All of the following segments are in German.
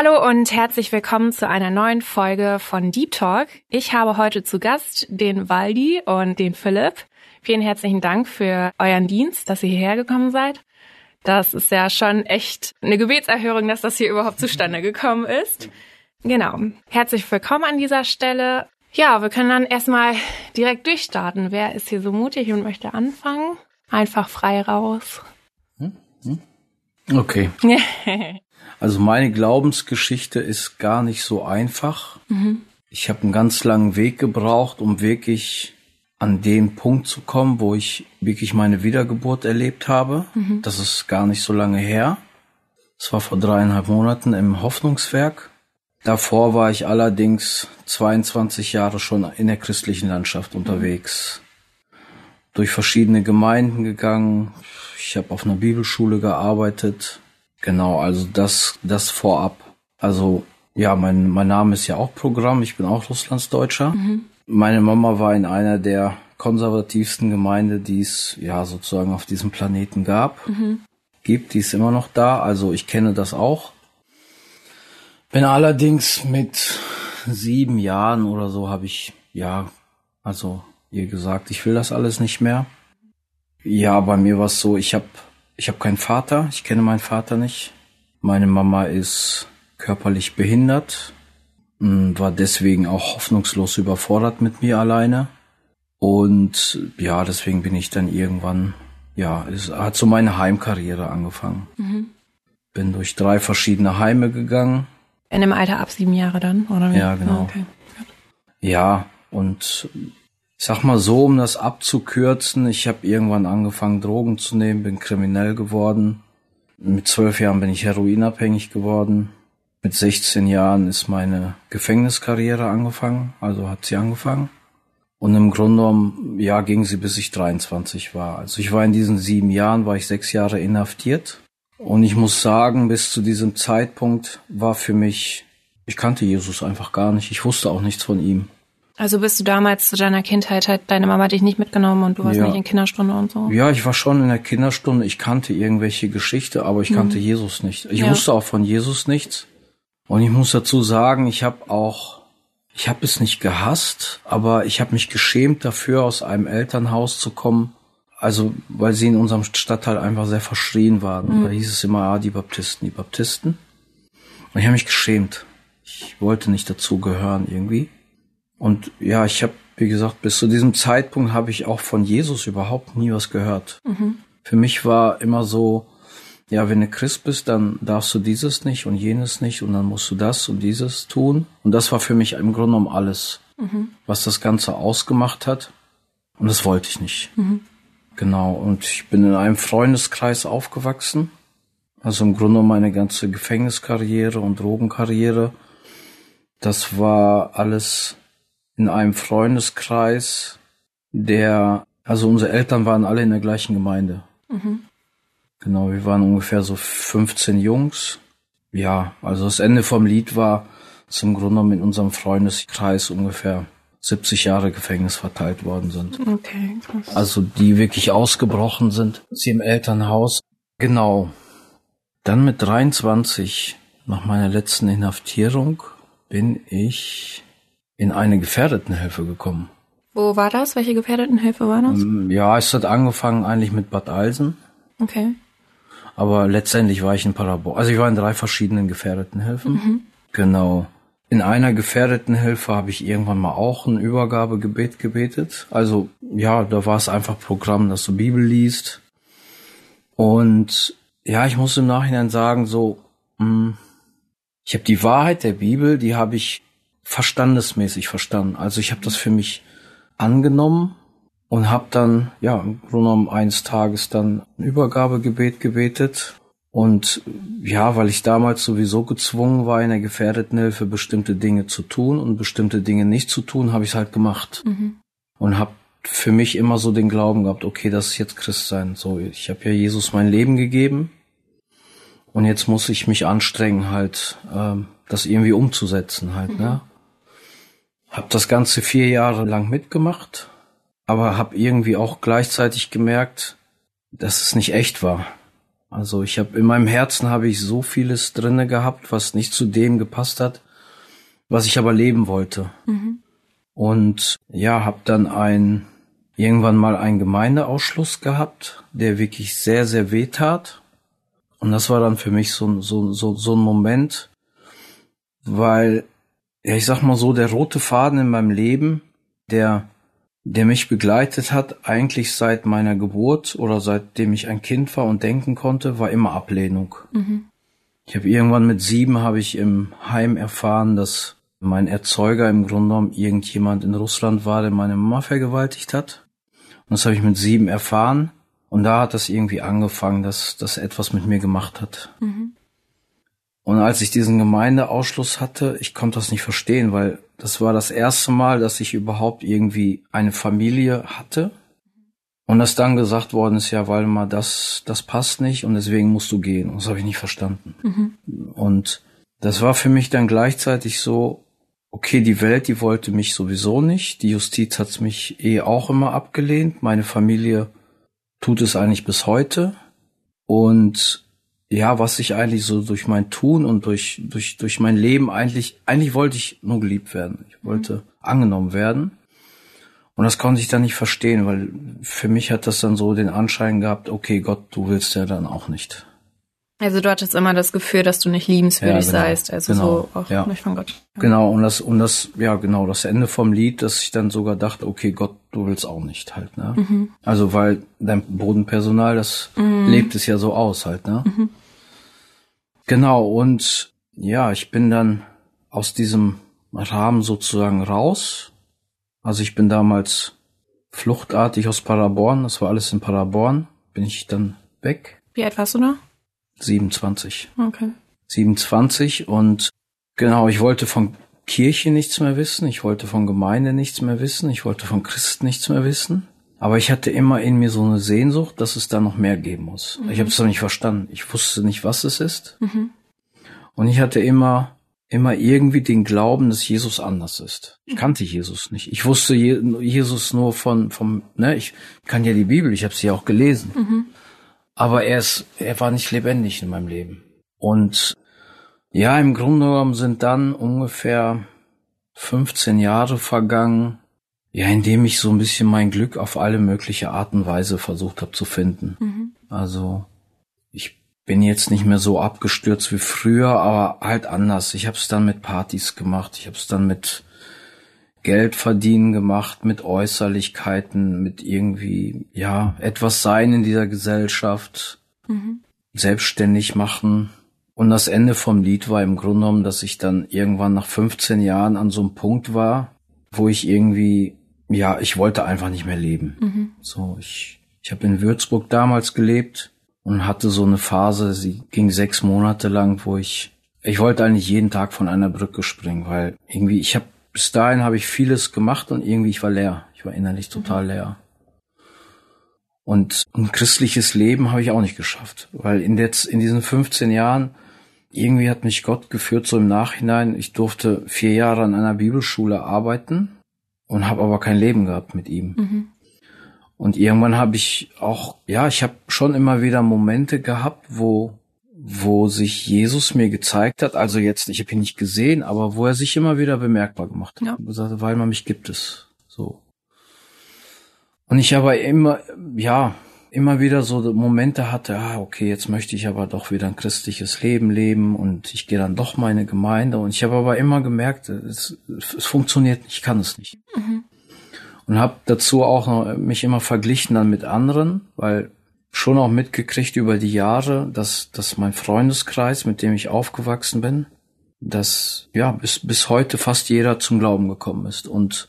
Hallo und herzlich willkommen zu einer neuen Folge von Deep Talk. Ich habe heute zu Gast den Waldi und den Philipp. Vielen herzlichen Dank für euren Dienst, dass ihr hierher gekommen seid. Das ist ja schon echt eine Gebetserhörung, dass das hier überhaupt zustande gekommen ist. Genau. Herzlich willkommen an dieser Stelle. Ja, wir können dann erstmal direkt durchstarten. Wer ist hier so mutig und möchte anfangen? Einfach frei raus. Hm? Hm? Okay. Also meine Glaubensgeschichte ist gar nicht so einfach. Mhm. Ich habe einen ganz langen Weg gebraucht, um wirklich an den Punkt zu kommen, wo ich wirklich meine Wiedergeburt erlebt habe. Mhm. Das ist gar nicht so lange her. Es war vor dreieinhalb Monaten im Hoffnungswerk. Davor war ich allerdings 22 Jahre schon in der christlichen Landschaft unterwegs. Durch verschiedene Gemeinden gegangen. Ich habe auf einer Bibelschule gearbeitet. Genau, also das, das vorab. Also ja, mein, mein Name ist ja auch Programm. Ich bin auch Russlandsdeutscher. Mhm. Meine Mama war in einer der konservativsten Gemeinde, die es ja sozusagen auf diesem Planeten gab. Mhm. Gibt, die ist immer noch da. Also ich kenne das auch. Bin allerdings mit sieben Jahren oder so habe ich, ja, also ihr gesagt, ich will das alles nicht mehr. Ja, bei mir war es so, ich habe ich habe keinen Vater, ich kenne meinen Vater nicht. Meine Mama ist körperlich behindert und war deswegen auch hoffnungslos überfordert mit mir alleine. Und ja, deswegen bin ich dann irgendwann, ja, es hat so meine Heimkarriere angefangen. Mhm. Bin durch drei verschiedene Heime gegangen. In dem Alter ab sieben Jahre dann, oder wie? Ja, genau. Okay. Ja, und ich sag mal so, um das abzukürzen, ich habe irgendwann angefangen, Drogen zu nehmen, bin kriminell geworden. Mit zwölf Jahren bin ich heroinabhängig geworden. Mit 16 Jahren ist meine Gefängniskarriere angefangen, also hat sie angefangen. Und im Grunde genommen, ja, ging sie bis ich 23 war. Also ich war in diesen sieben Jahren, war ich sechs Jahre inhaftiert. Und ich muss sagen, bis zu diesem Zeitpunkt war für mich, ich kannte Jesus einfach gar nicht. Ich wusste auch nichts von ihm. Also bist du damals zu deiner Kindheit, hat deine Mama dich nicht mitgenommen und du warst ja. nicht in Kinderstunde und so? Ja, ich war schon in der Kinderstunde. Ich kannte irgendwelche Geschichte, aber ich kannte mhm. Jesus nicht. Ich ja. wusste auch von Jesus nichts. Und ich muss dazu sagen, ich habe auch, ich habe es nicht gehasst, aber ich habe mich geschämt dafür, aus einem Elternhaus zu kommen. Also, weil sie in unserem Stadtteil einfach sehr verschrien waren. Mhm. Da hieß es immer, ah, die Baptisten, die Baptisten. Und ich habe mich geschämt. Ich wollte nicht dazu gehören irgendwie. Und ja, ich habe, wie gesagt, bis zu diesem Zeitpunkt habe ich auch von Jesus überhaupt nie was gehört. Mhm. Für mich war immer so, ja, wenn du Christ bist, dann darfst du dieses nicht und jenes nicht und dann musst du das und dieses tun. Und das war für mich im Grunde genommen alles, mhm. was das Ganze ausgemacht hat. Und das wollte ich nicht. Mhm. Genau. Und ich bin in einem Freundeskreis aufgewachsen. Also im Grunde genommen meine ganze Gefängniskarriere und Drogenkarriere. Das war alles in einem Freundeskreis, der, also unsere Eltern waren alle in der gleichen Gemeinde. Mhm. Genau, wir waren ungefähr so 15 Jungs. Ja, also das Ende vom Lied war zum Grunde genommen in unserem Freundeskreis ungefähr 70 Jahre Gefängnis verteilt worden sind. Okay, krass. Also die wirklich ausgebrochen sind, sie im Elternhaus. Genau. Dann mit 23, nach meiner letzten Inhaftierung, bin ich in eine Gefährdetenhilfe gekommen. Wo war das? Welche Gefährdetenhilfe war das? Mm, ja, es hat angefangen eigentlich mit Bad Alsen. Okay. Aber letztendlich war ich in Paderborn. Also ich war in drei verschiedenen Gefährdetenhilfen. Mhm. Genau. In einer Gefährdetenhilfe habe ich irgendwann mal auch ein Übergabegebet gebetet. Also ja, da war es einfach Programm, dass du Bibel liest. Und ja, ich muss im Nachhinein sagen, so, mh, mm, ich habe die Wahrheit der Bibel, die habe ich verstandesmäßig verstanden. Also ich habe das für mich angenommen und habe dann, ja, im Grunde genommen eines Tages dann ein Übergabegebet gebetet. Und ja, weil ich damals sowieso gezwungen war, in der gefährdeten Hilfe bestimmte Dinge zu tun und bestimmte Dinge nicht zu tun, habe ich es halt gemacht. Mhm. Und habe für mich immer so den Glauben gehabt, okay, das ist jetzt Christsein. So, ich habe ja Jesus mein Leben gegeben und jetzt muss ich mich anstrengen, halt ähm, das irgendwie umzusetzen, halt. Mhm. Ne? Hab das Ganze vier Jahre lang mitgemacht, aber habe irgendwie auch gleichzeitig gemerkt, dass es nicht echt war. Also ich habe in meinem Herzen habe ich so vieles drinne gehabt, was nicht zu dem gepasst hat, was ich aber leben wollte. Mhm. Und ja, habe dann ein irgendwann mal einen Gemeindeausschluss gehabt, der wirklich sehr sehr weh tat. Und das war dann für mich so so so so ein Moment, weil ja ich sag mal so der rote Faden in meinem Leben, der der mich begleitet hat, eigentlich seit meiner Geburt oder seitdem ich ein Kind war und denken konnte, war immer Ablehnung. Mhm. Ich habe irgendwann mit sieben habe ich im Heim erfahren, dass mein Erzeuger im Grunde genommen irgendjemand in Russland war, der meine Mama vergewaltigt hat. Und das habe ich mit sieben erfahren. Und da hat das irgendwie angefangen, dass das etwas mit mir gemacht hat. Mhm. Und als ich diesen Gemeindeausschluss hatte, ich konnte das nicht verstehen, weil das war das erste Mal, dass ich überhaupt irgendwie eine Familie hatte. Und dass dann gesagt worden ist, ja, weil mal das, das passt nicht und deswegen musst du gehen. Und das habe ich nicht verstanden. Mhm. Und das war für mich dann gleichzeitig so, okay, die Welt, die wollte mich sowieso nicht. Die Justiz hat's mich eh auch immer abgelehnt. Meine Familie tut es eigentlich bis heute. Und ja, was ich eigentlich so durch mein Tun und durch, durch, durch mein Leben eigentlich, eigentlich wollte ich nur geliebt werden. Ich wollte mhm. angenommen werden. Und das konnte ich dann nicht verstehen, weil für mich hat das dann so den Anschein gehabt, okay, Gott, du willst ja dann auch nicht. Also du hattest immer das Gefühl, dass du nicht liebenswürdig ja, genau, seist, also genau, so auch ja. nicht von Gott. Ja. Genau, und das, und das, ja genau, das Ende vom Lied, dass ich dann sogar dachte, okay, Gott, du willst auch nicht halt, ne? Mhm. Also weil dein Bodenpersonal, das mhm. lebt es ja so aus halt, ne? Mhm. Genau, und ja, ich bin dann aus diesem Rahmen sozusagen raus. Also ich bin damals fluchtartig aus Paderborn, das war alles in Paderborn, bin ich dann weg. Wie alt warst du da? 27. Okay. 27 und genau, ich wollte von Kirche nichts mehr wissen, ich wollte von Gemeinde nichts mehr wissen, ich wollte von Christen nichts mehr wissen. Aber ich hatte immer in mir so eine Sehnsucht, dass es da noch mehr geben muss. Mhm. Ich habe es noch nicht verstanden. Ich wusste nicht, was es ist. Mhm. Und ich hatte immer, immer irgendwie den Glauben, dass Jesus anders ist. Ich kannte Jesus nicht. Ich wusste Jesus nur von, vom, ne, ich kann ja die Bibel, ich habe sie ja auch gelesen. Mhm. Aber er ist, er war nicht lebendig in meinem Leben. Und ja, im Grunde genommen sind dann ungefähr 15 Jahre vergangen, ja, indem ich so ein bisschen mein Glück auf alle mögliche Art und Weise versucht habe zu finden. Mhm. Also ich bin jetzt nicht mehr so abgestürzt wie früher, aber halt anders. Ich habe es dann mit Partys gemacht, ich habe es dann mit Geld verdienen gemacht, mit Äußerlichkeiten, mit irgendwie, ja, etwas sein in dieser Gesellschaft, mhm. selbstständig machen. Und das Ende vom Lied war im Grunde genommen, dass ich dann irgendwann nach 15 Jahren an so einem Punkt war, wo ich irgendwie ja, ich wollte einfach nicht mehr leben. Mhm. So, ich, ich habe in Würzburg damals gelebt und hatte so eine Phase, sie ging sechs Monate lang, wo ich, ich wollte eigentlich jeden Tag von einer Brücke springen, weil irgendwie, ich habe, bis dahin habe ich vieles gemacht und irgendwie, ich war leer. Ich war innerlich total mhm. leer. Und ein christliches Leben habe ich auch nicht geschafft, weil in, der, in diesen 15 Jahren irgendwie hat mich Gott geführt, so im Nachhinein. Ich durfte vier Jahre an einer Bibelschule arbeiten und habe aber kein Leben gehabt mit ihm. Mhm. Und irgendwann habe ich auch, ja, ich habe schon immer wieder Momente gehabt, wo wo sich Jesus mir gezeigt hat, also jetzt, ich habe ihn nicht gesehen, aber wo er sich immer wieder bemerkbar gemacht hat. Ja. Und gesagt, weil man mich gibt es. So. Und ich aber immer, ja, immer wieder so Momente hatte, ah, okay, jetzt möchte ich aber doch wieder ein christliches Leben leben und ich gehe dann doch meine Gemeinde. Und ich habe aber immer gemerkt, es, es funktioniert nicht, ich kann es nicht. Mhm. Und habe dazu auch noch mich immer verglichen dann mit anderen, weil schon auch mitgekriegt über die Jahre, dass, dass mein Freundeskreis, mit dem ich aufgewachsen bin, dass ja bis, bis heute fast jeder zum Glauben gekommen ist und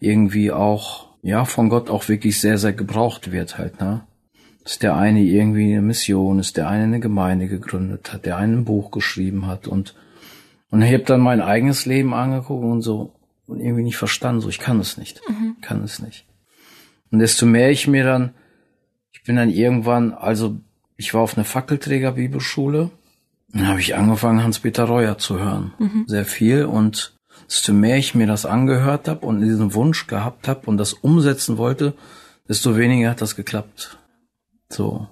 irgendwie auch ja von Gott auch wirklich sehr sehr gebraucht wird halt ne Dass der eine irgendwie eine Mission ist, der eine eine Gemeinde gegründet hat, der eine ein Buch geschrieben hat und und ich habe dann mein eigenes Leben angeguckt und so und irgendwie nicht verstanden, so ich kann es nicht, mhm. kann es nicht. Und desto mehr ich mir dann, ich bin dann irgendwann, also ich war auf einer Fackelträger-Bibelschule, dann habe ich angefangen, Hans-Peter Reuer zu hören, mhm. sehr viel und desto mehr ich mir das angehört habe und diesen Wunsch gehabt habe und das umsetzen wollte, desto weniger hat das geklappt. So.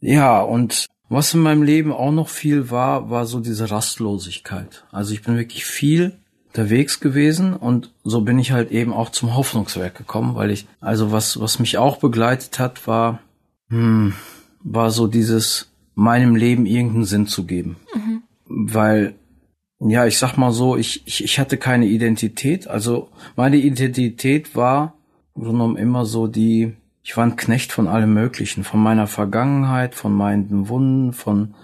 Ja, und was in meinem Leben auch noch viel war, war so diese Rastlosigkeit. Also ich bin wirklich viel unterwegs gewesen und so bin ich halt eben auch zum Hoffnungswerk gekommen, weil ich, also was, was mich auch begleitet hat, war, hm, war so dieses, meinem Leben irgendeinen Sinn zu geben. Mhm. Weil, ja, ich sag mal so, ich, ich, ich hatte keine Identität. Also meine Identität war genommen immer so die, ich war ein Knecht von allem Möglichen, von meiner Vergangenheit, von meinen Wunden, von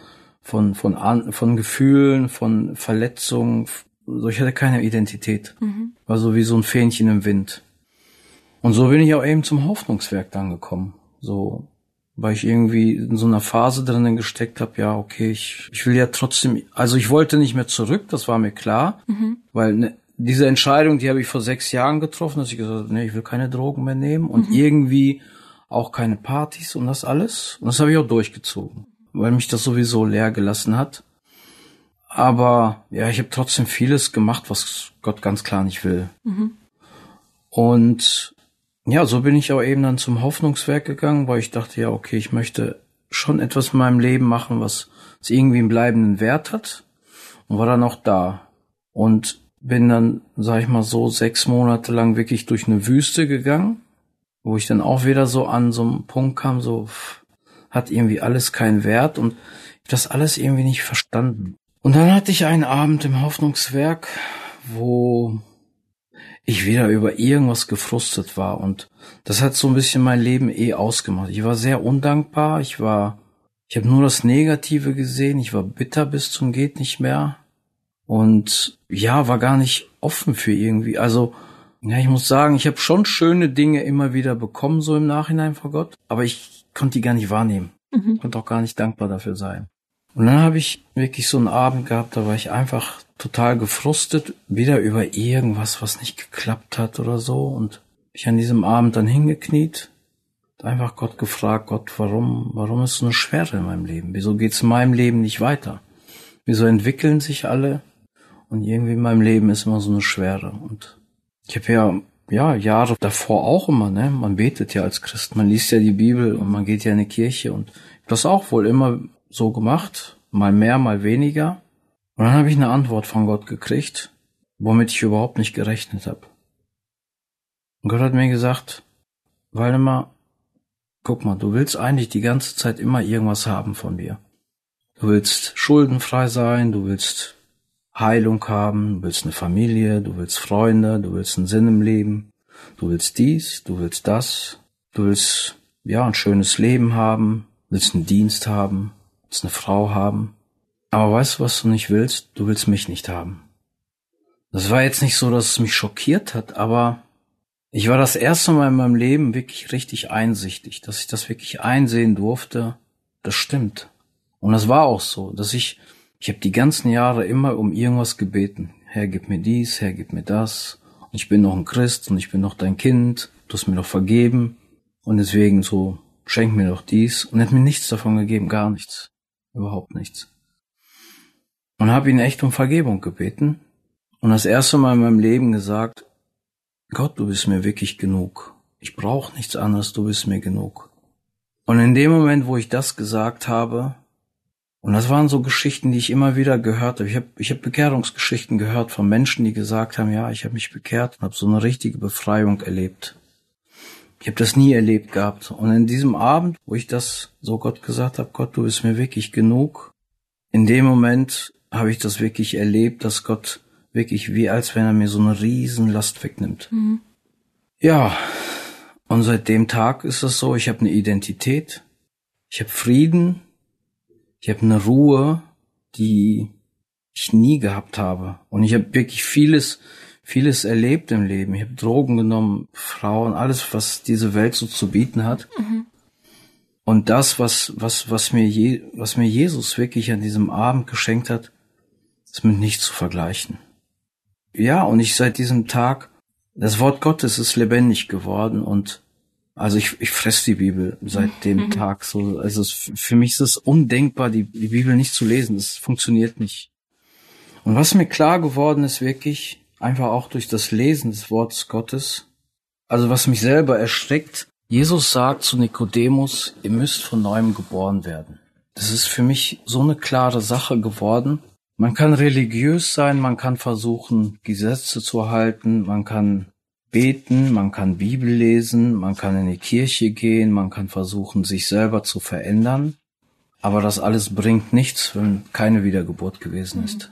von von von, von Gefühlen, von Verletzungen. So, ich hatte keine Identität. Mhm. War so wie so ein Fähnchen im Wind. Und so bin ich auch eben zum Hoffnungswerk dann gekommen. So, weil ich irgendwie in so einer Phase drinnen gesteckt habe, ja, okay, ich, ich will ja trotzdem, also ich wollte nicht mehr zurück, das war mir klar, mhm. weil ne, diese Entscheidung, die habe ich vor sechs Jahren getroffen, dass ich gesagt habe, nee, ich will keine Drogen mehr nehmen und mhm. irgendwie auch keine Partys und das alles. Und das habe ich auch durchgezogen, weil mich das sowieso leer gelassen hat. Aber ja, ich habe trotzdem vieles gemacht, was Gott ganz klar nicht will. Mhm. Und ja, so bin ich auch eben dann zum Hoffnungswerk gegangen, weil ich dachte, ja, okay, ich möchte schon etwas in meinem Leben machen, was irgendwie einen bleibenden Wert hat. Und war dann auch da. Und bin dann, sag ich mal so, sechs Monate lang wirklich durch eine Wüste gegangen, wo ich dann auch wieder so an so einen Punkt kam, so pff, hat irgendwie alles keinen Wert und ich das alles irgendwie nicht verstanden. Und dann hatte ich einen Abend im Hoffnungswerk, wo ich wieder über irgendwas gefrustet war und das hat so ein bisschen mein Leben eh ausgemacht. Ich war sehr undankbar, ich war, ich habe nur das Negative gesehen, ich war bitter bis zum geht nicht mehr und ja, war gar nicht offen für irgendwie. Also, ja, ich muss sagen, ich habe schon schöne Dinge immer wieder bekommen, so im Nachhinein vor Gott, aber ich konnte die gar nicht wahrnehmen. Mhm. Konnte auch gar nicht dankbar dafür sein. Und dann habe ich wirklich so einen Abend gehabt, da war ich einfach total gefrustet, wieder über irgendwas, was nicht geklappt hat oder so. Und ich an diesem Abend dann hingekniet, einfach Gott gefragt, Gott, warum, warum ist so eine Schwere in meinem Leben? Wieso geht's in meinem Leben nicht weiter? Wieso entwickeln sich alle und irgendwie in meinem Leben ist immer so eine Schwere. Und ich habe ja, ja, Jahre davor auch immer, ne? Man betet ja als Christ, man liest ja die Bibel und man geht ja in die Kirche und das auch wohl immer so gemacht, mal mehr, mal weniger. Und dann habe ich eine Antwort von Gott gekriegt, womit ich überhaupt nicht gerechnet habe. Und Gott hat mir gesagt, Waldemar, guck mal, du willst eigentlich die ganze Zeit immer irgendwas haben von mir. Du willst schuldenfrei sein, du willst Heilung haben, du willst eine Familie, du willst Freunde, du willst einen Sinn im Leben, du willst dies, du willst das, du willst ja ein schönes Leben haben, willst einen Dienst haben, willst eine Frau haben. Aber weißt du, was du nicht willst? Du willst mich nicht haben. Das war jetzt nicht so, dass es mich schockiert hat, aber ich war das erste Mal in meinem Leben wirklich richtig einsichtig, dass ich das wirklich einsehen durfte. Das stimmt. Und das war auch so, dass ich ich habe die ganzen Jahre immer um irgendwas gebeten. Herr, gib mir dies, Herr, gib mir das. Und ich bin noch ein Christ und ich bin noch dein Kind. Du hast mir doch vergeben. Und deswegen so, schenk mir doch dies. Und er hat mir nichts davon gegeben, gar nichts. Überhaupt nichts. Und habe ihn echt um Vergebung gebeten. Und das erste Mal in meinem Leben gesagt, Gott, du bist mir wirklich genug. Ich brauche nichts anderes, du bist mir genug. Und in dem Moment, wo ich das gesagt habe, und das waren so Geschichten, die ich immer wieder gehört habe. Ich habe ich hab Bekehrungsgeschichten gehört von Menschen, die gesagt haben, ja, ich habe mich bekehrt und habe so eine richtige Befreiung erlebt. Ich habe das nie erlebt gehabt. Und in diesem Abend, wo ich das so Gott gesagt habe, Gott, du bist mir wirklich genug, in dem Moment habe ich das wirklich erlebt, dass Gott wirklich wie als wenn er mir so eine riesen Last wegnimmt. Mhm. Ja, und seit dem Tag ist es so, ich habe eine Identität, ich habe Frieden, ich habe eine Ruhe, die ich nie gehabt habe. Und ich habe wirklich vieles, vieles erlebt im Leben. Ich habe Drogen genommen, Frauen, alles, was diese Welt so zu bieten hat. Mhm. Und das, was, was, was mir, Je, was mir Jesus wirklich an diesem Abend geschenkt hat, ist mit nichts zu vergleichen. Ja, und ich seit diesem Tag, das Wort Gottes ist lebendig geworden und also ich, ich fress die Bibel seit dem mhm. Tag so. Also es, für mich ist es undenkbar, die, die Bibel nicht zu lesen. Das funktioniert nicht. Und was mir klar geworden ist, wirklich, einfach auch durch das Lesen des Wortes Gottes, also was mich selber erschreckt, Jesus sagt zu Nikodemus, ihr müsst von neuem geboren werden. Das ist für mich so eine klare Sache geworden. Man kann religiös sein, man kann versuchen, Gesetze zu halten, man kann beten, man kann Bibel lesen, man kann in die Kirche gehen, man kann versuchen, sich selber zu verändern. Aber das alles bringt nichts, wenn keine Wiedergeburt gewesen ist.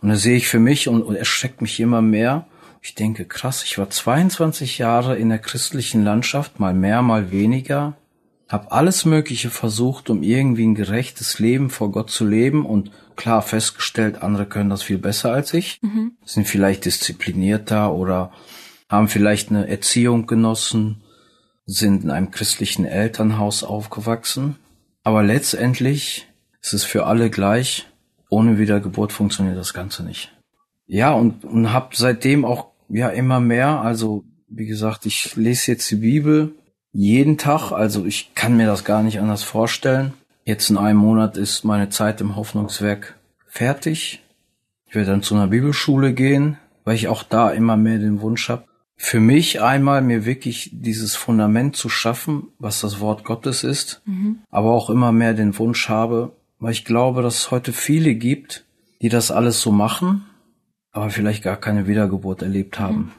Und da sehe ich für mich und, und erschreckt mich immer mehr. Ich denke, krass, ich war 22 Jahre in der christlichen Landschaft, mal mehr, mal weniger, habe alles Mögliche versucht, um irgendwie ein gerechtes Leben vor Gott zu leben und klar festgestellt, andere können das viel besser als ich, mhm. sind vielleicht disziplinierter oder haben vielleicht eine Erziehung genossen, sind in einem christlichen Elternhaus aufgewachsen. Aber letztendlich ist es für alle gleich. Ohne Wiedergeburt funktioniert das Ganze nicht. Ja, und, und habe seitdem auch ja immer mehr, also wie gesagt, ich lese jetzt die Bibel jeden Tag, also ich kann mir das gar nicht anders vorstellen. Jetzt in einem Monat ist meine Zeit im Hoffnungswerk fertig. Ich werde dann zu einer Bibelschule gehen, weil ich auch da immer mehr den Wunsch habe, für mich einmal mir wirklich dieses Fundament zu schaffen, was das Wort Gottes ist, mhm. aber auch immer mehr den Wunsch habe, weil ich glaube, dass es heute viele gibt, die das alles so machen, aber vielleicht gar keine Wiedergeburt erlebt haben. Mhm.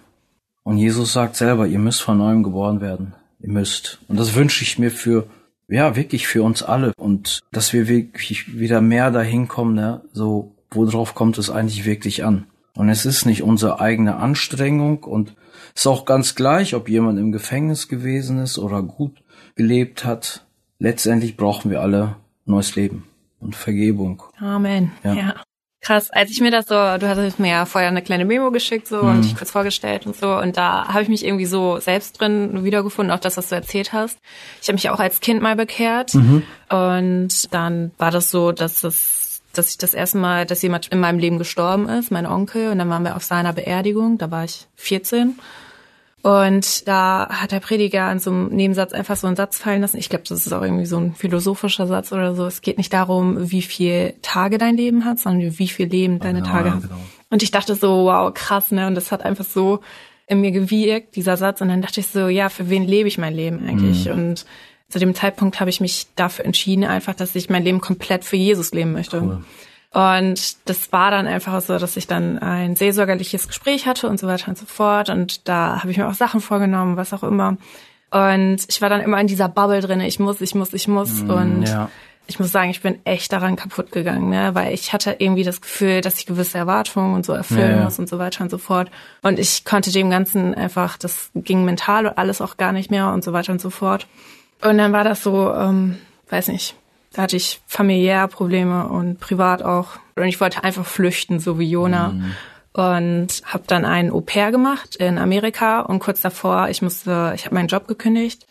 Und Jesus sagt selber, ihr müsst von neuem geboren werden. Ihr müsst. Und das wünsche ich mir für, ja, wirklich für uns alle. Und dass wir wirklich wieder mehr dahin kommen, ne? so, worauf kommt es eigentlich wirklich an? Und es ist nicht unsere eigene Anstrengung und ist auch ganz gleich, ob jemand im Gefängnis gewesen ist oder gut gelebt hat. Letztendlich brauchen wir alle neues Leben und Vergebung. Amen. Ja. ja. Krass, als ich mir das so, du hattest mir ja vorher eine kleine Memo geschickt so mhm. und dich kurz vorgestellt und so und da habe ich mich irgendwie so selbst drin wiedergefunden, auch das, was du erzählt hast. Ich habe mich auch als Kind mal bekehrt mhm. und dann war das so, dass es dass ich das erste Mal, dass jemand in meinem Leben gestorben ist, mein Onkel, und dann waren wir auf seiner Beerdigung, da war ich 14. Und da hat der Prediger in so einem Nebensatz einfach so einen Satz fallen lassen. Ich glaube, das ist auch irgendwie so ein philosophischer Satz oder so. Es geht nicht darum, wie viel Tage dein Leben hat, sondern wie viel Leben deine ja, Tage hat. Genau. Und ich dachte so, wow, krass, ne? Und das hat einfach so in mir gewirkt, dieser Satz. Und dann dachte ich so, ja, für wen lebe ich mein Leben eigentlich? Mhm. Und zu dem Zeitpunkt habe ich mich dafür entschieden, einfach, dass ich mein Leben komplett für Jesus leben möchte. Cool. Und das war dann einfach so, dass ich dann ein seelsorgerliches Gespräch hatte und so weiter und so fort. Und da habe ich mir auch Sachen vorgenommen, was auch immer. Und ich war dann immer in dieser Bubble drin, ich muss, ich muss, ich muss. Mm, und ja. ich muss sagen, ich bin echt daran kaputt gegangen, ne? weil ich hatte irgendwie das Gefühl, dass ich gewisse Erwartungen und so erfüllen ja, muss und so weiter und so fort. Und ich konnte dem Ganzen einfach, das ging mental und alles auch gar nicht mehr und so weiter und so fort. Und dann war das so, ähm, weiß nicht, da hatte ich familiär Probleme und privat auch. Und ich wollte einfach flüchten, so wie Jona. Mhm. Und habe dann einen Au pair gemacht in Amerika und kurz davor, ich musste, ich habe meinen Job gekündigt.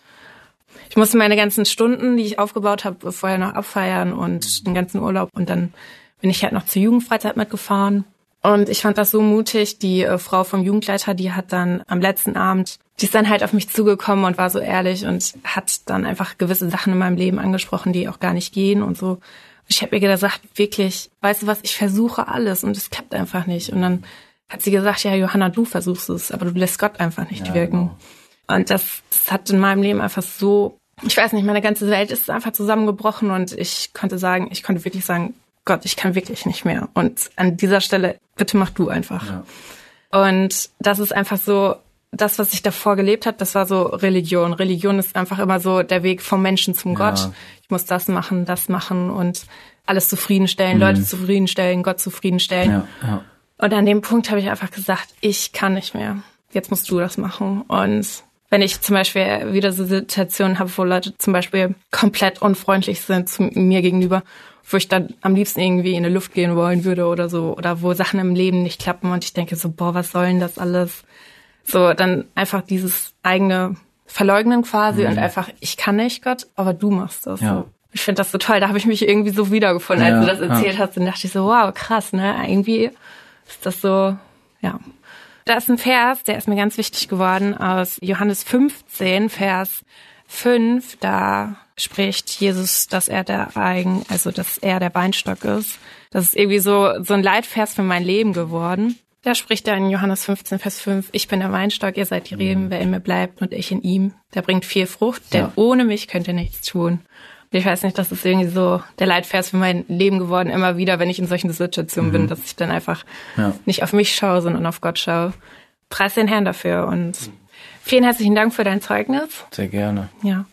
Ich musste meine ganzen Stunden, die ich aufgebaut habe, vorher noch abfeiern und den ganzen Urlaub. Und dann bin ich halt noch zur Jugendfreizeit mitgefahren. Und ich fand das so mutig. Die äh, Frau vom Jugendleiter, die hat dann am letzten Abend die ist dann halt auf mich zugekommen und war so ehrlich und hat dann einfach gewisse Sachen in meinem Leben angesprochen, die auch gar nicht gehen und so. Ich habe ihr gesagt, wirklich, weißt du was, ich versuche alles und es klappt einfach nicht. Und dann hat sie gesagt, ja, Johanna, du versuchst es, aber du lässt Gott einfach nicht ja, wirken. Genau. Und das, das hat in meinem Leben einfach so, ich weiß nicht, meine ganze Welt ist einfach zusammengebrochen und ich konnte sagen, ich konnte wirklich sagen, Gott, ich kann wirklich nicht mehr. Und an dieser Stelle, bitte mach du einfach. Ja. Und das ist einfach so, das, was ich davor gelebt habe, das war so Religion. Religion ist einfach immer so der Weg vom Menschen zum ja. Gott. Ich muss das machen, das machen und alles zufriedenstellen, mhm. Leute zufriedenstellen, Gott zufriedenstellen. Ja, ja. Und an dem Punkt habe ich einfach gesagt, ich kann nicht mehr. Jetzt musst du das machen. Und wenn ich zum Beispiel wieder so Situationen habe, wo Leute zum Beispiel komplett unfreundlich sind zu mir gegenüber, wo ich dann am liebsten irgendwie in die Luft gehen wollen würde oder so, oder wo Sachen im Leben nicht klappen und ich denke so, boah, was soll denn das alles? So, dann einfach dieses eigene verleugnen quasi mhm. und einfach, ich kann nicht Gott, aber du machst das. Ja. Ich finde das so toll. Da habe ich mich irgendwie so wiedergefunden, als ja, du das erzählt ja. hast. Und dachte ich so, wow, krass, ne? Irgendwie ist das so, ja. Da ist ein Vers, der ist mir ganz wichtig geworden, aus Johannes 15, Vers 5. Da spricht Jesus, dass er der Eigen, also dass er der Weinstock ist. Das ist irgendwie so, so ein Leitvers für mein Leben geworden. Da spricht er in Johannes 15, Vers 5, ich bin der Weinstock, ihr seid die Reben, wer in mir bleibt und ich in ihm, der bringt viel Frucht, denn ja. ohne mich könnt ihr nichts tun. Ich weiß nicht, das ist irgendwie so der Leitvers für mein Leben geworden, immer wieder, wenn ich in solchen Situationen mhm. bin, dass ich dann einfach ja. nicht auf mich schaue, sondern auf Gott schaue. Preis den Herrn dafür und vielen herzlichen Dank für dein Zeugnis. Sehr gerne. Ja.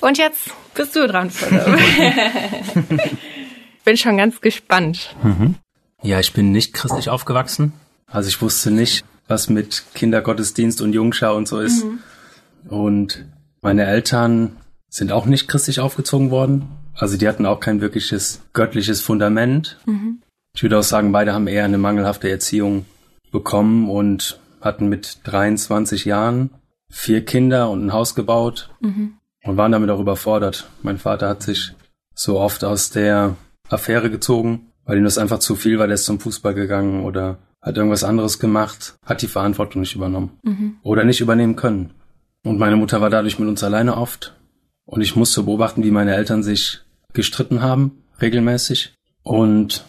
Und jetzt bist du dran, Philipp. bin schon ganz gespannt. Mhm. Ja, ich bin nicht christlich aufgewachsen. Also ich wusste nicht, was mit Kindergottesdienst und Jungschau und so ist. Mhm. Und meine Eltern sind auch nicht christlich aufgezogen worden. Also die hatten auch kein wirkliches göttliches Fundament. Mhm. Ich würde auch sagen, beide haben eher eine mangelhafte Erziehung bekommen und hatten mit 23 Jahren vier Kinder und ein Haus gebaut mhm. und waren damit auch überfordert. Mein Vater hat sich so oft aus der Affäre gezogen, weil ihm das einfach zu viel war. Der ist zum Fußball gegangen oder hat irgendwas anderes gemacht, hat die Verantwortung nicht übernommen mhm. oder nicht übernehmen können. Und meine Mutter war dadurch mit uns alleine oft. Und ich musste beobachten, wie meine Eltern sich gestritten haben, regelmäßig. Und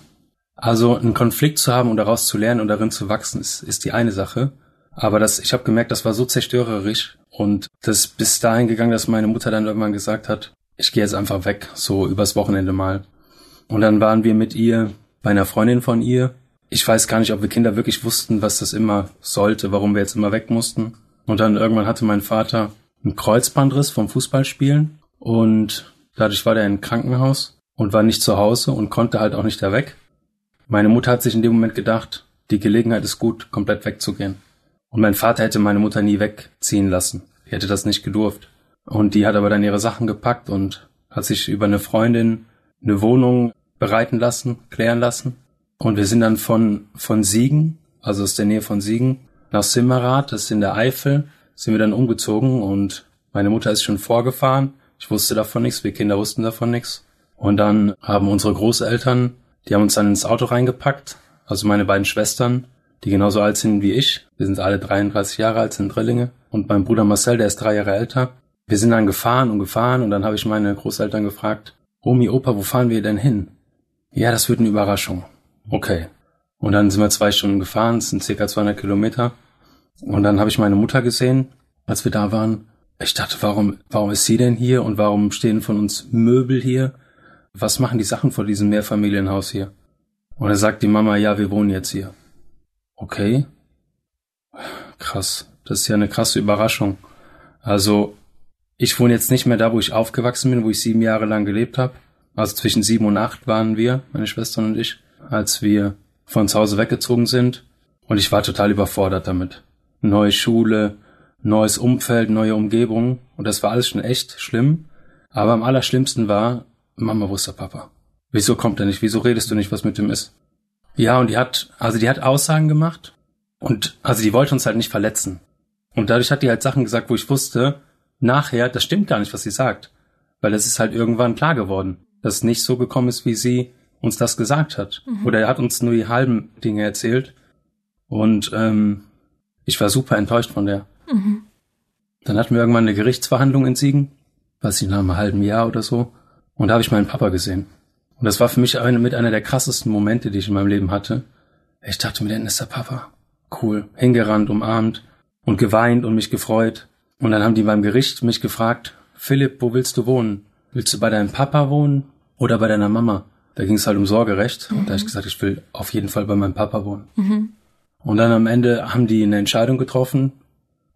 also einen Konflikt zu haben und daraus zu lernen und darin zu wachsen, ist, ist die eine Sache. Aber das, ich habe gemerkt, das war so zerstörerisch und das bis dahin gegangen, dass meine Mutter dann irgendwann gesagt hat, ich gehe jetzt einfach weg, so übers Wochenende mal. Und dann waren wir mit ihr bei einer Freundin von ihr ich weiß gar nicht, ob wir Kinder wirklich wussten, was das immer sollte, warum wir jetzt immer weg mussten. Und dann irgendwann hatte mein Vater einen Kreuzbandriss vom Fußballspielen und dadurch war der im Krankenhaus und war nicht zu Hause und konnte halt auch nicht da weg. Meine Mutter hat sich in dem Moment gedacht, die Gelegenheit ist gut, komplett wegzugehen. Und mein Vater hätte meine Mutter nie wegziehen lassen. Die hätte das nicht gedurft. Und die hat aber dann ihre Sachen gepackt und hat sich über eine Freundin eine Wohnung bereiten lassen, klären lassen. Und wir sind dann von, von Siegen, also aus der Nähe von Siegen, nach Simmerath, das ist in der Eifel, sind wir dann umgezogen und meine Mutter ist schon vorgefahren. Ich wusste davon nichts, wir Kinder wussten davon nichts. Und dann haben unsere Großeltern, die haben uns dann ins Auto reingepackt, also meine beiden Schwestern, die genauso alt sind wie ich. Wir sind alle 33 Jahre alt, sind Drillinge. Und mein Bruder Marcel, der ist drei Jahre älter. Wir sind dann gefahren und gefahren und dann habe ich meine Großeltern gefragt, Omi, Opa, wo fahren wir denn hin? Ja, das wird eine Überraschung. Okay. Und dann sind wir zwei Stunden gefahren, es sind circa 200 Kilometer. Und dann habe ich meine Mutter gesehen, als wir da waren. Ich dachte, warum, warum ist sie denn hier und warum stehen von uns Möbel hier? Was machen die Sachen vor diesem Mehrfamilienhaus hier? Und da sagt die Mama, ja, wir wohnen jetzt hier. Okay. Krass. Das ist ja eine krasse Überraschung. Also, ich wohne jetzt nicht mehr da, wo ich aufgewachsen bin, wo ich sieben Jahre lang gelebt habe. Also zwischen sieben und acht waren wir, meine Schwestern und ich als wir von zu Hause weggezogen sind. Und ich war total überfordert damit. Neue Schule, neues Umfeld, neue Umgebung. Und das war alles schon echt schlimm. Aber am allerschlimmsten war, Mama wusste Papa. Wieso kommt er nicht? Wieso redest du nicht, was mit ihm ist? Ja, und die hat, also die hat Aussagen gemacht. Und, also die wollte uns halt nicht verletzen. Und dadurch hat die halt Sachen gesagt, wo ich wusste, nachher, das stimmt gar nicht, was sie sagt. Weil es ist halt irgendwann klar geworden, dass es nicht so gekommen ist, wie sie uns das gesagt hat. Mhm. Oder er hat uns nur die halben Dinge erzählt. Und ähm, ich war super enttäuscht von der. Mhm. Dann hatten wir irgendwann eine Gerichtsverhandlung in Siegen, weiß ich, nach einem halben Jahr oder so. Und da habe ich meinen Papa gesehen. Und das war für mich eine, mit einer der krassesten Momente, die ich in meinem Leben hatte. Ich dachte mir, denn ist der Papa. Cool. Hingerannt, umarmt und geweint und mich gefreut. Und dann haben die beim Gericht mich gefragt, Philipp, wo willst du wohnen? Willst du bei deinem Papa wohnen oder bei deiner Mama? Da ging es halt um Sorgerecht. Mhm. Und da habe ich gesagt, ich will auf jeden Fall bei meinem Papa wohnen. Mhm. Und dann am Ende haben die eine Entscheidung getroffen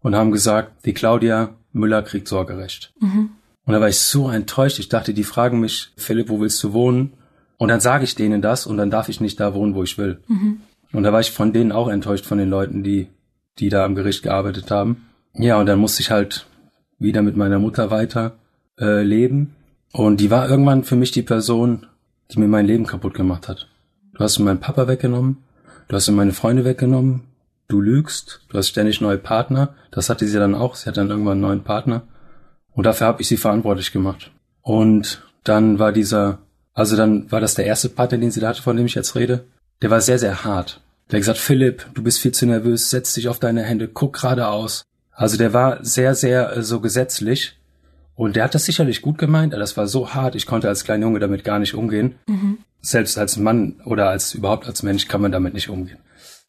und haben gesagt, die Claudia Müller kriegt Sorgerecht. Mhm. Und da war ich so enttäuscht. Ich dachte, die fragen mich, Philipp, wo willst du wohnen? Und dann sage ich denen das und dann darf ich nicht da wohnen, wo ich will. Mhm. Und da war ich von denen auch enttäuscht, von den Leuten, die, die da am Gericht gearbeitet haben. Ja, und dann musste ich halt wieder mit meiner Mutter weiter äh, leben. Und die war irgendwann für mich die Person, die mir mein Leben kaputt gemacht hat. Du hast mir meinen Papa weggenommen, du hast mir meine Freunde weggenommen, du lügst, du hast ständig neue Partner. Das hatte sie dann auch. Sie hat dann irgendwann einen neuen Partner. Und dafür habe ich sie verantwortlich gemacht. Und dann war dieser, also dann war das der erste Partner, den sie da hatte, von dem ich jetzt rede. Der war sehr, sehr hart. Der hat gesagt, Philipp, du bist viel zu nervös, setz dich auf deine Hände, guck geradeaus. Also der war sehr, sehr äh, so gesetzlich. Und der hat das sicherlich gut gemeint, aber das war so hart, ich konnte als kleiner Junge damit gar nicht umgehen. Mhm. Selbst als Mann oder als überhaupt als Mensch kann man damit nicht umgehen.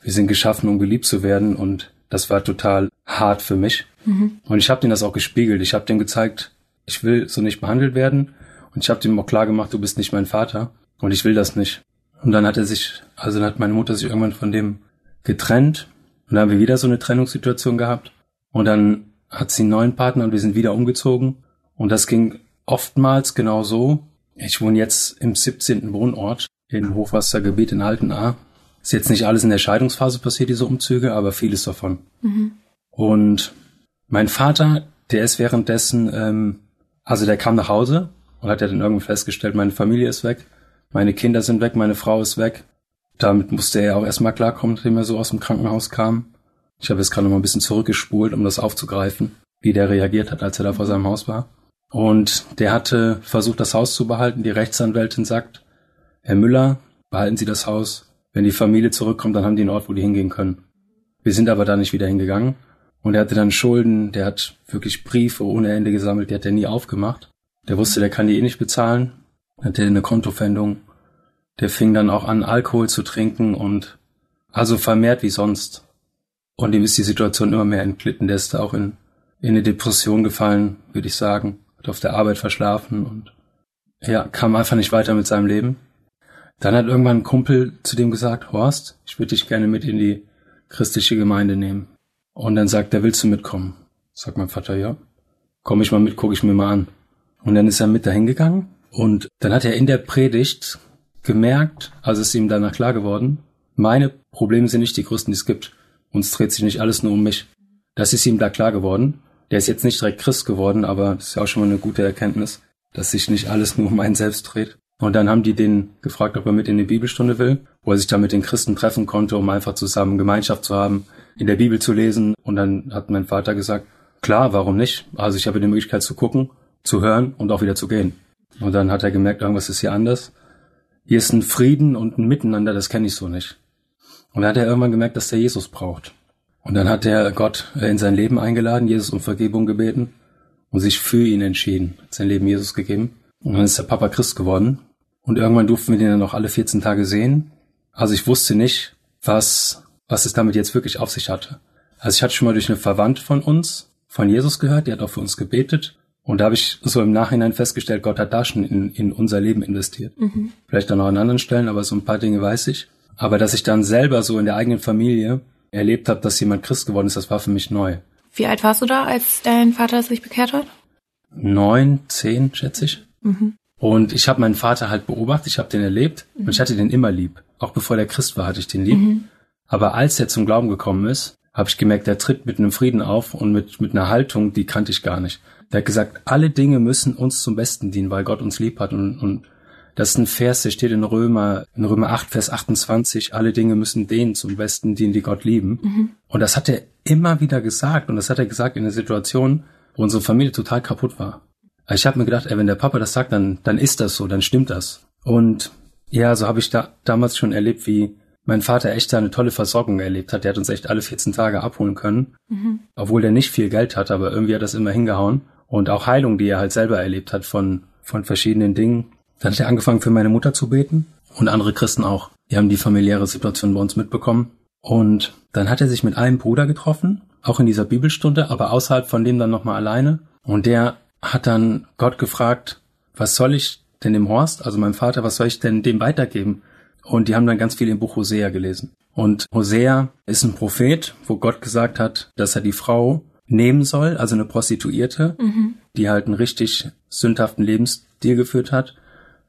Wir sind geschaffen, um geliebt zu werden und das war total hart für mich. Mhm. Und ich habe denen das auch gespiegelt. Ich habe denen gezeigt, ich will so nicht behandelt werden. Und ich habe dem auch klar gemacht, du bist nicht mein Vater und ich will das nicht. Und dann hat er sich, also dann hat meine Mutter sich irgendwann von dem getrennt und dann haben wir wieder so eine Trennungssituation gehabt. Und dann hat sie einen neuen Partner und wir sind wieder umgezogen. Und das ging oftmals genau so. Ich wohne jetzt im 17. Wohnort in Hochwassergebiet in Altenahr. Ist jetzt nicht alles in der Scheidungsphase passiert, diese Umzüge, aber vieles davon. Mhm. Und mein Vater, der ist währenddessen, ähm, also der kam nach Hause und hat ja dann irgendwann festgestellt, meine Familie ist weg, meine Kinder sind weg, meine Frau ist weg. Damit musste er auch erstmal klarkommen, nachdem er so aus dem Krankenhaus kam. Ich habe jetzt gerade noch mal ein bisschen zurückgespult, um das aufzugreifen, wie der reagiert hat, als er da vor seinem Haus war. Und der hatte versucht, das Haus zu behalten. Die Rechtsanwältin sagt, Herr Müller, behalten Sie das Haus. Wenn die Familie zurückkommt, dann haben die einen Ort, wo die hingehen können. Wir sind aber da nicht wieder hingegangen. Und er hatte dann Schulden, der hat wirklich Briefe ohne Ende gesammelt, die hat er nie aufgemacht. Der wusste, der kann die eh nicht bezahlen. Hatte eine Kontofendung. Der fing dann auch an, Alkohol zu trinken und also vermehrt wie sonst. Und ihm ist die Situation immer mehr entglitten. Der ist da auch in, in eine Depression gefallen, würde ich sagen. Hat auf der Arbeit verschlafen und ja, kam einfach nicht weiter mit seinem Leben. Dann hat irgendwann ein Kumpel zu dem gesagt, Horst, ich würde dich gerne mit in die christliche Gemeinde nehmen. Und dann sagt er, willst du mitkommen? Sagt mein Vater, ja. Komm ich mal mit, gucke ich mir mal an. Und dann ist er mit dahin gegangen und dann hat er in der Predigt gemerkt, also ist ihm danach klar geworden, meine Probleme sind nicht die größten, die es gibt. Uns dreht sich nicht alles nur um mich. Das ist ihm da klar geworden. Der ist jetzt nicht direkt Christ geworden, aber ist ja auch schon mal eine gute Erkenntnis, dass sich nicht alles nur um einen selbst dreht. Und dann haben die den gefragt, ob er mit in die Bibelstunde will, wo er sich dann mit den Christen treffen konnte, um einfach zusammen Gemeinschaft zu haben, in der Bibel zu lesen. Und dann hat mein Vater gesagt, klar, warum nicht? Also ich habe die Möglichkeit zu gucken, zu hören und auch wieder zu gehen. Und dann hat er gemerkt, irgendwas ist hier anders. Hier ist ein Frieden und ein Miteinander, das kenne ich so nicht. Und dann hat er irgendwann gemerkt, dass der Jesus braucht. Und dann hat er Gott in sein Leben eingeladen, Jesus um Vergebung gebeten und sich für ihn entschieden, hat sein Leben Jesus gegeben. Und dann ist der Papa Christ geworden. Und irgendwann durften wir den dann noch alle 14 Tage sehen. Also ich wusste nicht, was, was es damit jetzt wirklich auf sich hatte. Also ich hatte schon mal durch eine Verwandte von uns, von Jesus gehört, die hat auch für uns gebetet. Und da habe ich so im Nachhinein festgestellt, Gott hat da schon in, in unser Leben investiert. Mhm. Vielleicht auch noch an anderen Stellen, aber so ein paar Dinge weiß ich. Aber dass ich dann selber so in der eigenen Familie erlebt habe, dass jemand Christ geworden ist, das war für mich neu. Wie alt warst du da, als dein Vater sich bekehrt hat? Neun, zehn, schätze ich. Mhm. Und ich habe meinen Vater halt beobachtet, ich habe den erlebt mhm. und ich hatte den immer lieb. Auch bevor der Christ war, hatte ich den lieb. Mhm. Aber als er zum Glauben gekommen ist, habe ich gemerkt, der tritt mit einem Frieden auf und mit, mit einer Haltung, die kannte ich gar nicht. Der hat gesagt, alle Dinge müssen uns zum Besten dienen, weil Gott uns lieb hat. Und, und das ist ein Vers, der steht in Römer, in Römer 8, Vers 28, alle Dinge müssen denen zum Besten dienen, die Gott lieben. Mhm. Und das hat er immer wieder gesagt. Und das hat er gesagt in einer Situation, wo unsere Familie total kaputt war. Ich habe mir gedacht, ey, wenn der Papa das sagt, dann, dann ist das so, dann stimmt das. Und ja, so habe ich da damals schon erlebt, wie mein Vater echt eine tolle Versorgung erlebt hat. Der hat uns echt alle 14 Tage abholen können, mhm. obwohl der nicht viel Geld hat, aber irgendwie hat das immer hingehauen. Und auch Heilung, die er halt selber erlebt hat von, von verschiedenen Dingen. Dann hat er angefangen für meine Mutter zu beten und andere Christen auch. Die haben die familiäre Situation bei uns mitbekommen. Und dann hat er sich mit einem Bruder getroffen, auch in dieser Bibelstunde, aber außerhalb von dem dann nochmal alleine. Und der hat dann Gott gefragt, was soll ich denn dem Horst, also meinem Vater, was soll ich denn dem weitergeben? Und die haben dann ganz viel im Buch Hosea gelesen. Und Hosea ist ein Prophet, wo Gott gesagt hat, dass er die Frau nehmen soll, also eine Prostituierte, mhm. die halt einen richtig sündhaften Lebensstil geführt hat.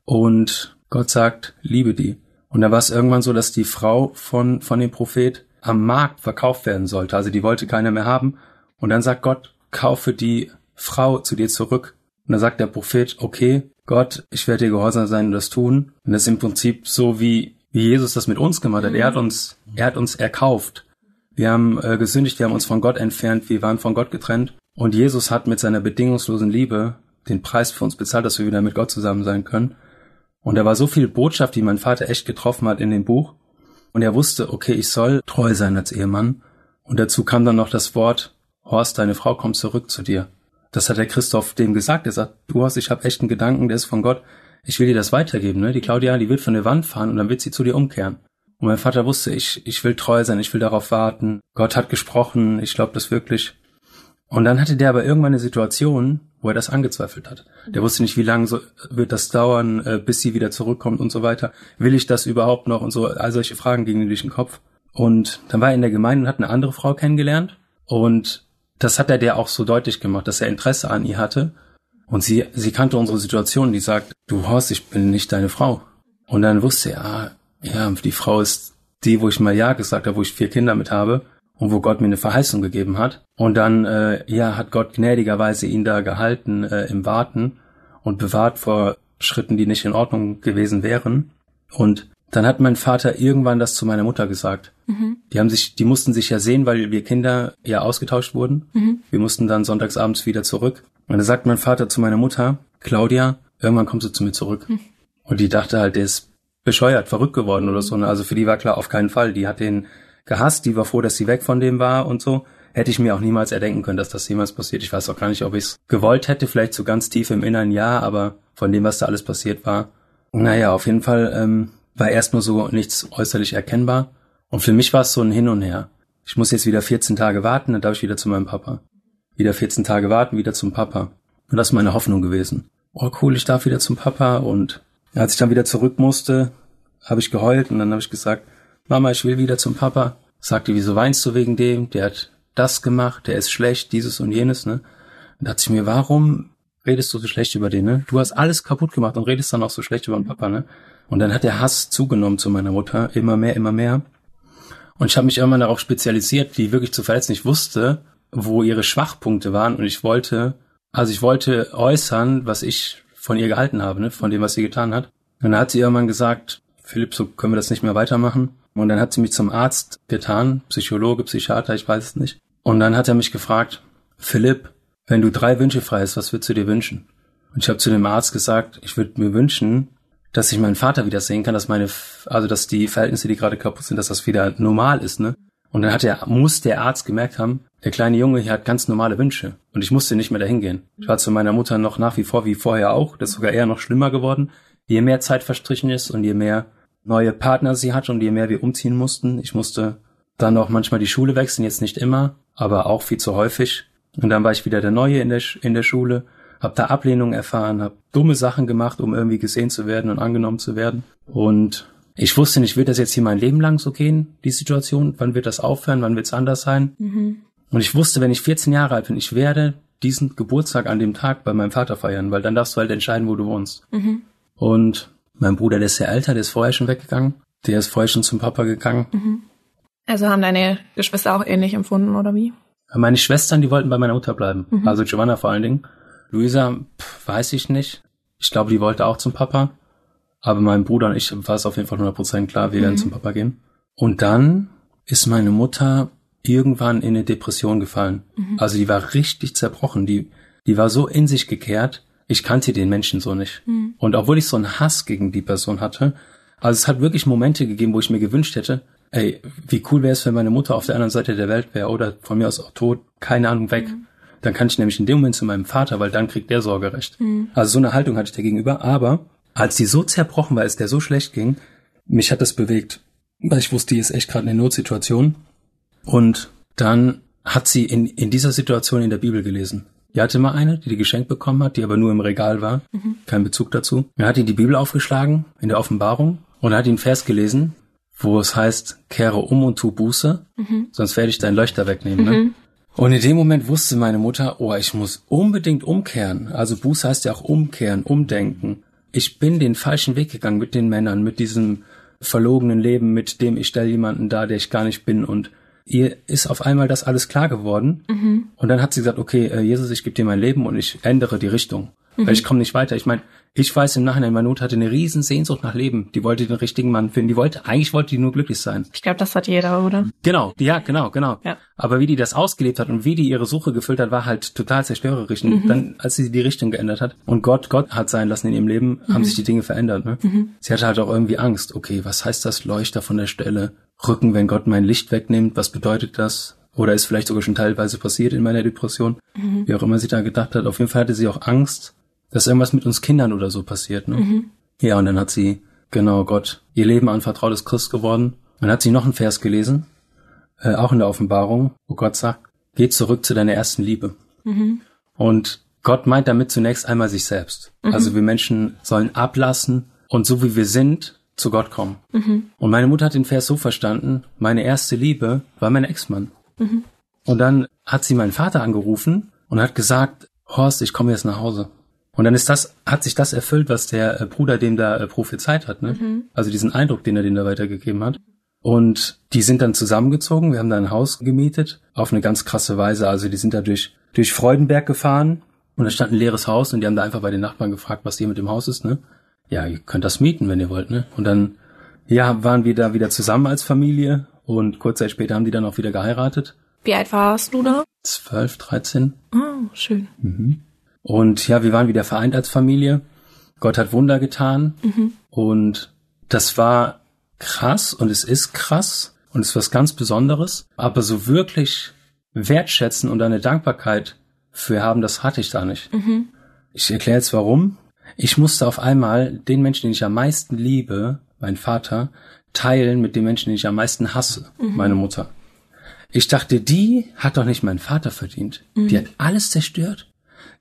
Und Gott sagt, liebe die. Und da war es irgendwann so, dass die Frau von, von dem Prophet am Markt verkauft werden sollte. Also die wollte keiner mehr haben. Und dann sagt Gott, kaufe die Frau zu dir zurück. Und dann sagt der Prophet, okay, Gott, ich werde dir gehorsam sein und das tun. Und das ist im Prinzip so, wie, wie Jesus das mit uns gemacht hat. Er hat uns, er hat uns erkauft. Wir haben äh, gesündigt, wir haben uns von Gott entfernt, wir waren von Gott getrennt. Und Jesus hat mit seiner bedingungslosen Liebe den Preis für uns bezahlt, dass wir wieder mit Gott zusammen sein können. Und da war so viel Botschaft, die mein Vater echt getroffen hat in dem Buch. Und er wusste, okay, ich soll treu sein als Ehemann. Und dazu kam dann noch das Wort, Horst, deine Frau kommt zurück zu dir. Das hat der Christoph dem gesagt. Er sagt, du Horst, ich habe echt einen Gedanken, der ist von Gott. Ich will dir das weitergeben. Ne? Die Claudia, die wird von der Wand fahren und dann wird sie zu dir umkehren. Und mein Vater wusste, ich, ich will treu sein, ich will darauf warten. Gott hat gesprochen, ich glaube das wirklich. Und dann hatte der aber irgendwann eine Situation, wo er das angezweifelt hat. Der wusste nicht, wie lange so wird das dauern, äh, bis sie wieder zurückkommt und so weiter. Will ich das überhaupt noch und so? All solche Fragen gingen durch den Kopf. Und dann war er in der Gemeinde und hat eine andere Frau kennengelernt. Und das hat er der auch so deutlich gemacht, dass er Interesse an ihr hatte. Und sie, sie kannte unsere Situation, die sagt, du Horst, ich bin nicht deine Frau. Und dann wusste er, ah, ja, die Frau ist die, wo ich mal Ja gesagt habe, wo ich vier Kinder mit habe und wo Gott mir eine Verheißung gegeben hat. Und dann, äh, ja, hat Gott gnädigerweise ihn da gehalten äh, im Warten und bewahrt vor Schritten, die nicht in Ordnung gewesen wären. Und dann hat mein Vater irgendwann das zu meiner Mutter gesagt. Mhm. Die haben sich, die mussten sich ja sehen, weil wir Kinder ja ausgetauscht wurden. Mhm. Wir mussten dann sonntagsabends wieder zurück. Und da sagt mein Vater zu meiner Mutter, Claudia, irgendwann kommst du zu mir zurück. Mhm. Und die dachte halt, der ist bescheuert, verrückt geworden oder so. Ne? Also für die war klar, auf keinen Fall. Die hat den gehasst, die war froh, dass sie weg von dem war und so. Hätte ich mir auch niemals erdenken können, dass das jemals passiert. Ich weiß auch gar nicht, ob ich es gewollt hätte, vielleicht so ganz tief im Inneren ja, aber von dem, was da alles passiert war. Naja, auf jeden Fall ähm, war erst nur so nichts äußerlich erkennbar. Und für mich war es so ein Hin und Her. Ich muss jetzt wieder 14 Tage warten, dann darf ich wieder zu meinem Papa. Wieder 14 Tage warten, wieder zum Papa. Und das ist meine Hoffnung gewesen. Oh cool, ich darf wieder zum Papa. Und als ich dann wieder zurück musste, habe ich geheult und dann habe ich gesagt, Mama, ich will wieder zum Papa. Sagte, wieso weinst du wegen dem? Der hat das gemacht, der ist schlecht, dieses und jenes, ne? Und dachte ich mir, warum redest du so schlecht über den, ne? Du hast alles kaputt gemacht und redest dann auch so schlecht über den Papa, ne? Und dann hat der Hass zugenommen zu meiner Mutter, immer mehr, immer mehr. Und ich habe mich irgendwann darauf spezialisiert, die wirklich zu verletzen. Ich wusste, wo ihre Schwachpunkte waren und ich wollte, also ich wollte äußern, was ich von ihr gehalten habe, ne? von dem, was sie getan hat. Und dann hat sie irgendwann gesagt, Philipp, so können wir das nicht mehr weitermachen. Und dann hat sie mich zum Arzt getan, Psychologe, Psychiater, ich weiß es nicht. Und dann hat er mich gefragt, Philipp, wenn du drei Wünsche frei hast, was würdest du dir wünschen? Und ich habe zu dem Arzt gesagt, ich würde mir wünschen, dass ich meinen Vater wieder sehen kann, dass meine, also dass die Verhältnisse, die gerade kaputt sind, dass das wieder normal ist, ne? Und dann hat der, muss der Arzt gemerkt haben, der kleine Junge hier hat ganz normale Wünsche. Und ich musste nicht mehr dahin gehen. Ich war zu meiner Mutter noch nach wie vor wie vorher auch. Das ist sogar eher noch schlimmer geworden. Je mehr Zeit verstrichen ist und je mehr neue Partner sie hat und je mehr wir umziehen mussten. Ich musste dann auch manchmal die Schule wechseln, jetzt nicht immer, aber auch viel zu häufig. Und dann war ich wieder der Neue in der, in der Schule habe da Ablehnung erfahren, habe dumme Sachen gemacht, um irgendwie gesehen zu werden und angenommen zu werden. Und ich wusste nicht, wird das jetzt hier mein Leben lang so gehen, die Situation? Wann wird das aufhören? Wann wird es anders sein? Mhm. Und ich wusste, wenn ich 14 Jahre alt bin, ich werde diesen Geburtstag an dem Tag bei meinem Vater feiern, weil dann darfst du halt entscheiden, wo du wohnst. Mhm. Und mein Bruder, der ist sehr älter, der ist vorher schon weggegangen. Der ist vorher schon zum Papa gegangen. Mhm. Also haben deine Geschwister auch ähnlich empfunden, oder wie? Meine Schwestern, die wollten bei meiner Mutter bleiben. Mhm. Also Giovanna vor allen Dingen. Luisa, pff, weiß ich nicht. Ich glaube, die wollte auch zum Papa. Aber mein Bruder und ich war es auf jeden Fall 100% klar, wir mhm. werden zum Papa gehen. Und dann ist meine Mutter irgendwann in eine Depression gefallen. Mhm. Also die war richtig zerbrochen. Die, die war so in sich gekehrt. Ich kannte den Menschen so nicht. Mhm. Und obwohl ich so einen Hass gegen die Person hatte, also es hat wirklich Momente gegeben, wo ich mir gewünscht hätte, ey, wie cool wäre es, wenn meine Mutter auf der anderen Seite der Welt wäre oder von mir aus auch tot, keine Ahnung, weg. Mhm. Dann kann ich nämlich in dem Moment zu meinem Vater, weil dann kriegt der Sorgerecht. Mhm. Also so eine Haltung hatte ich dagegenüber. Aber als die so zerbrochen war, als der so schlecht ging, mich hat das bewegt. Weil ich wusste, die ist echt gerade in einer Notsituation. Und dann hat sie in, in dieser Situation in der Bibel gelesen. Die hatte mal eine, die die geschenkt bekommen hat, die aber nur im Regal war. Mhm. Kein Bezug dazu. Dann hat die die Bibel aufgeschlagen in der Offenbarung und hat ihn Vers gelesen, wo es heißt, kehre um und tu Buße, mhm. sonst werde ich dein Leuchter wegnehmen. Ne? Mhm. Und in dem Moment wusste meine Mutter, oh, ich muss unbedingt umkehren. Also Buße heißt ja auch umkehren, umdenken. Ich bin den falschen Weg gegangen mit den Männern, mit diesem verlogenen Leben, mit dem ich stelle jemanden da, der ich gar nicht bin. Und ihr ist auf einmal das alles klar geworden. Mhm. Und dann hat sie gesagt, okay, äh, Jesus, ich gebe dir mein Leben und ich ändere die Richtung. weil ich komme nicht weiter. Ich meine, ich weiß im Nachhinein, meine Mutter hatte eine riesen Sehnsucht nach Leben. Die wollte den richtigen Mann finden. Die wollte, eigentlich wollte die nur glücklich sein. Ich glaube, das hat jeder, oder? Genau, ja, genau, genau. Ja. Aber wie die das ausgelebt hat und wie die ihre Suche gefüllt hat, war halt total zerstörerisch. Und dann, als sie die Richtung geändert hat und Gott Gott hat sein lassen in ihrem Leben, haben sich die Dinge verändert. Ne? Sie hatte halt auch irgendwie Angst. Okay, was heißt das Leuchter von der Stelle? Rücken, wenn Gott mein Licht wegnimmt, was bedeutet das? Oder ist vielleicht sogar schon teilweise passiert in meiner Depression. Wie auch immer sie da gedacht hat. Auf jeden Fall hatte sie auch Angst, dass irgendwas mit uns Kindern oder so passiert. Ne? Ja, und dann hat sie, genau, Gott ihr Leben anvertraut, ist Christ geworden. Dann hat sie noch einen Vers gelesen, äh, auch in der Offenbarung, wo Gott sagt, geh zurück zu deiner ersten Liebe. Und Gott meint damit zunächst einmal sich selbst. Also wir Menschen sollen ablassen und so wie wir sind, zu Gott kommen. Und meine Mutter hat den Vers so verstanden, meine erste Liebe war mein Ex-Mann. Und dann hat sie meinen Vater angerufen und hat gesagt, Horst, ich komme jetzt nach Hause. Und dann ist das, hat sich das erfüllt, was der äh, Bruder dem da äh, prophezeit hat, ne? Also diesen Eindruck, den er denen da weitergegeben hat. Und die sind dann zusammengezogen, wir haben da ein Haus gemietet, auf eine ganz krasse Weise. Also die sind da durch, durch Freudenberg gefahren und da stand ein leeres Haus und die haben da einfach bei den Nachbarn gefragt, was hier mit dem Haus ist, ne? Ja, ihr könnt das mieten, wenn ihr wollt, ne? Und dann, ja, waren wir da wieder zusammen als Familie und kurz Zeit später haben die dann auch wieder geheiratet. Wie alt warst du da? 12, 13. Oh, schön. Und ja, wir waren wieder vereint als Familie. Gott hat Wunder getan. Und das war krass und es ist krass und es ist was ganz Besonderes. Aber so wirklich wertschätzen und eine Dankbarkeit für haben, das hatte ich da nicht. Ich erkläre jetzt warum. Ich musste auf einmal den Menschen, den ich am meisten liebe, mein Vater, teilen mit dem Menschen, den ich am meisten hasse, meine Mutter. Ich dachte, die hat doch nicht meinen Vater verdient. Die hat alles zerstört.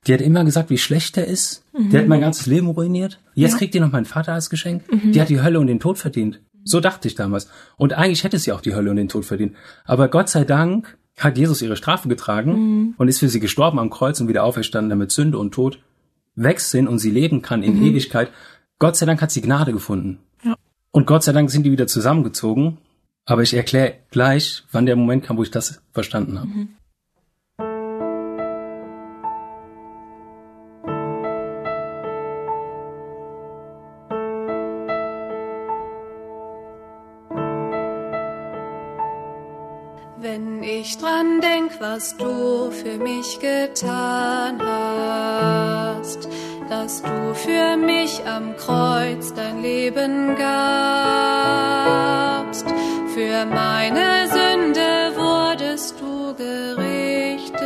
Die hat immer gesagt, wie schlecht er ist. Die hat mein ganzes Leben ruiniert. Jetzt kriegt die noch meinen Vater als Geschenk. Die hat die Hölle und den Tod verdient. So dachte ich damals. Und eigentlich hätte sie auch die Hölle und den Tod verdient. Aber Gott sei Dank hat Jesus ihre Strafe getragen und ist für sie gestorben am Kreuz und wieder auferstanden, damit Sünde und Tod weg sind und sie leben kann in Ewigkeit. Gott sei Dank hat sie Gnade gefunden. Ja. Und Gott sei Dank sind die wieder zusammengezogen. Aber ich erkläre gleich, wann der Moment kam, wo ich das verstanden habe. Wenn ich dran denk, was du für mich getan hast, dass du für mich am Kreuz dein Leben gabst, für meine Sünde wurdest du gerichtet,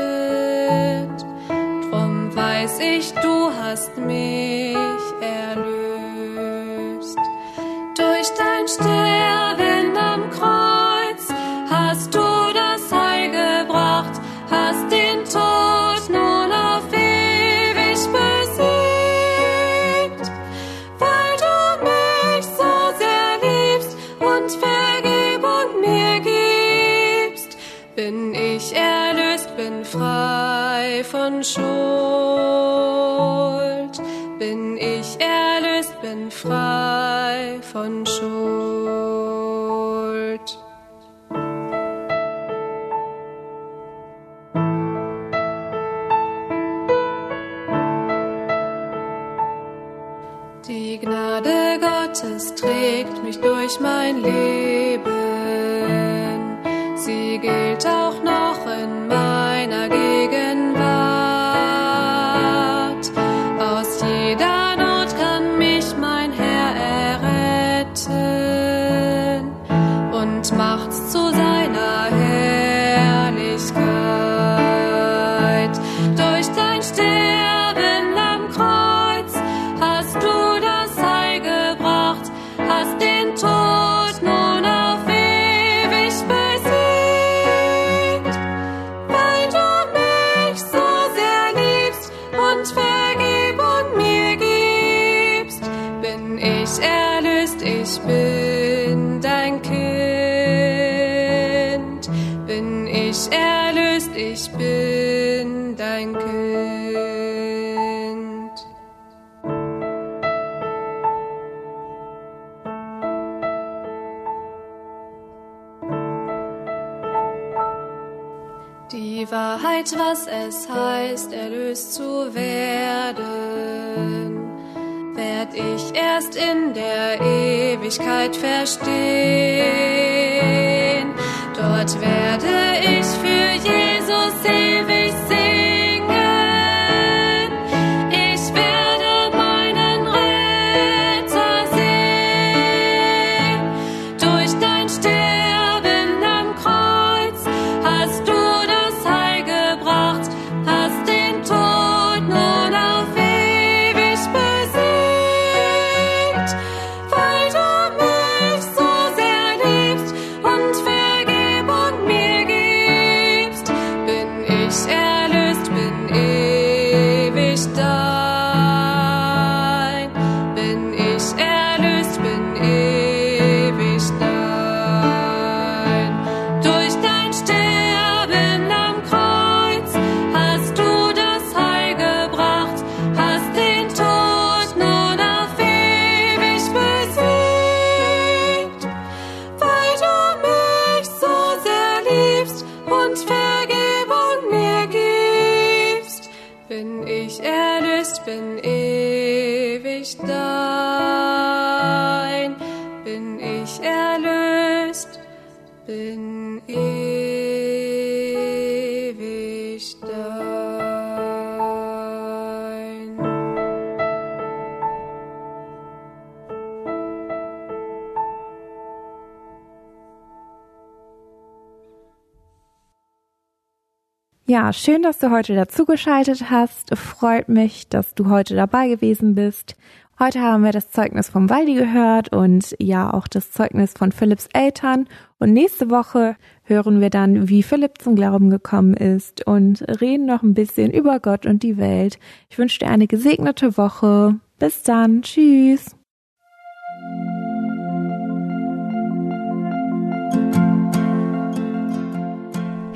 drum weiß ich, du hast mich von Schuld. Bin ich erlöst, bin frei von Schuld. Die Gnade Gottes trägt mich durch mein Leben. Ewigkeit verstehen. Ja, schön, dass du heute dazugeschaltet hast. Freut mich, dass du heute dabei gewesen bist. Heute haben wir das Zeugnis vom Waldi gehört und ja auch das Zeugnis von Philipps Eltern. Und nächste Woche hören wir dann, wie Philipp zum Glauben gekommen ist und reden noch ein bisschen über Gott und die Welt. Ich wünsche dir eine gesegnete Woche. Bis dann. Tschüss.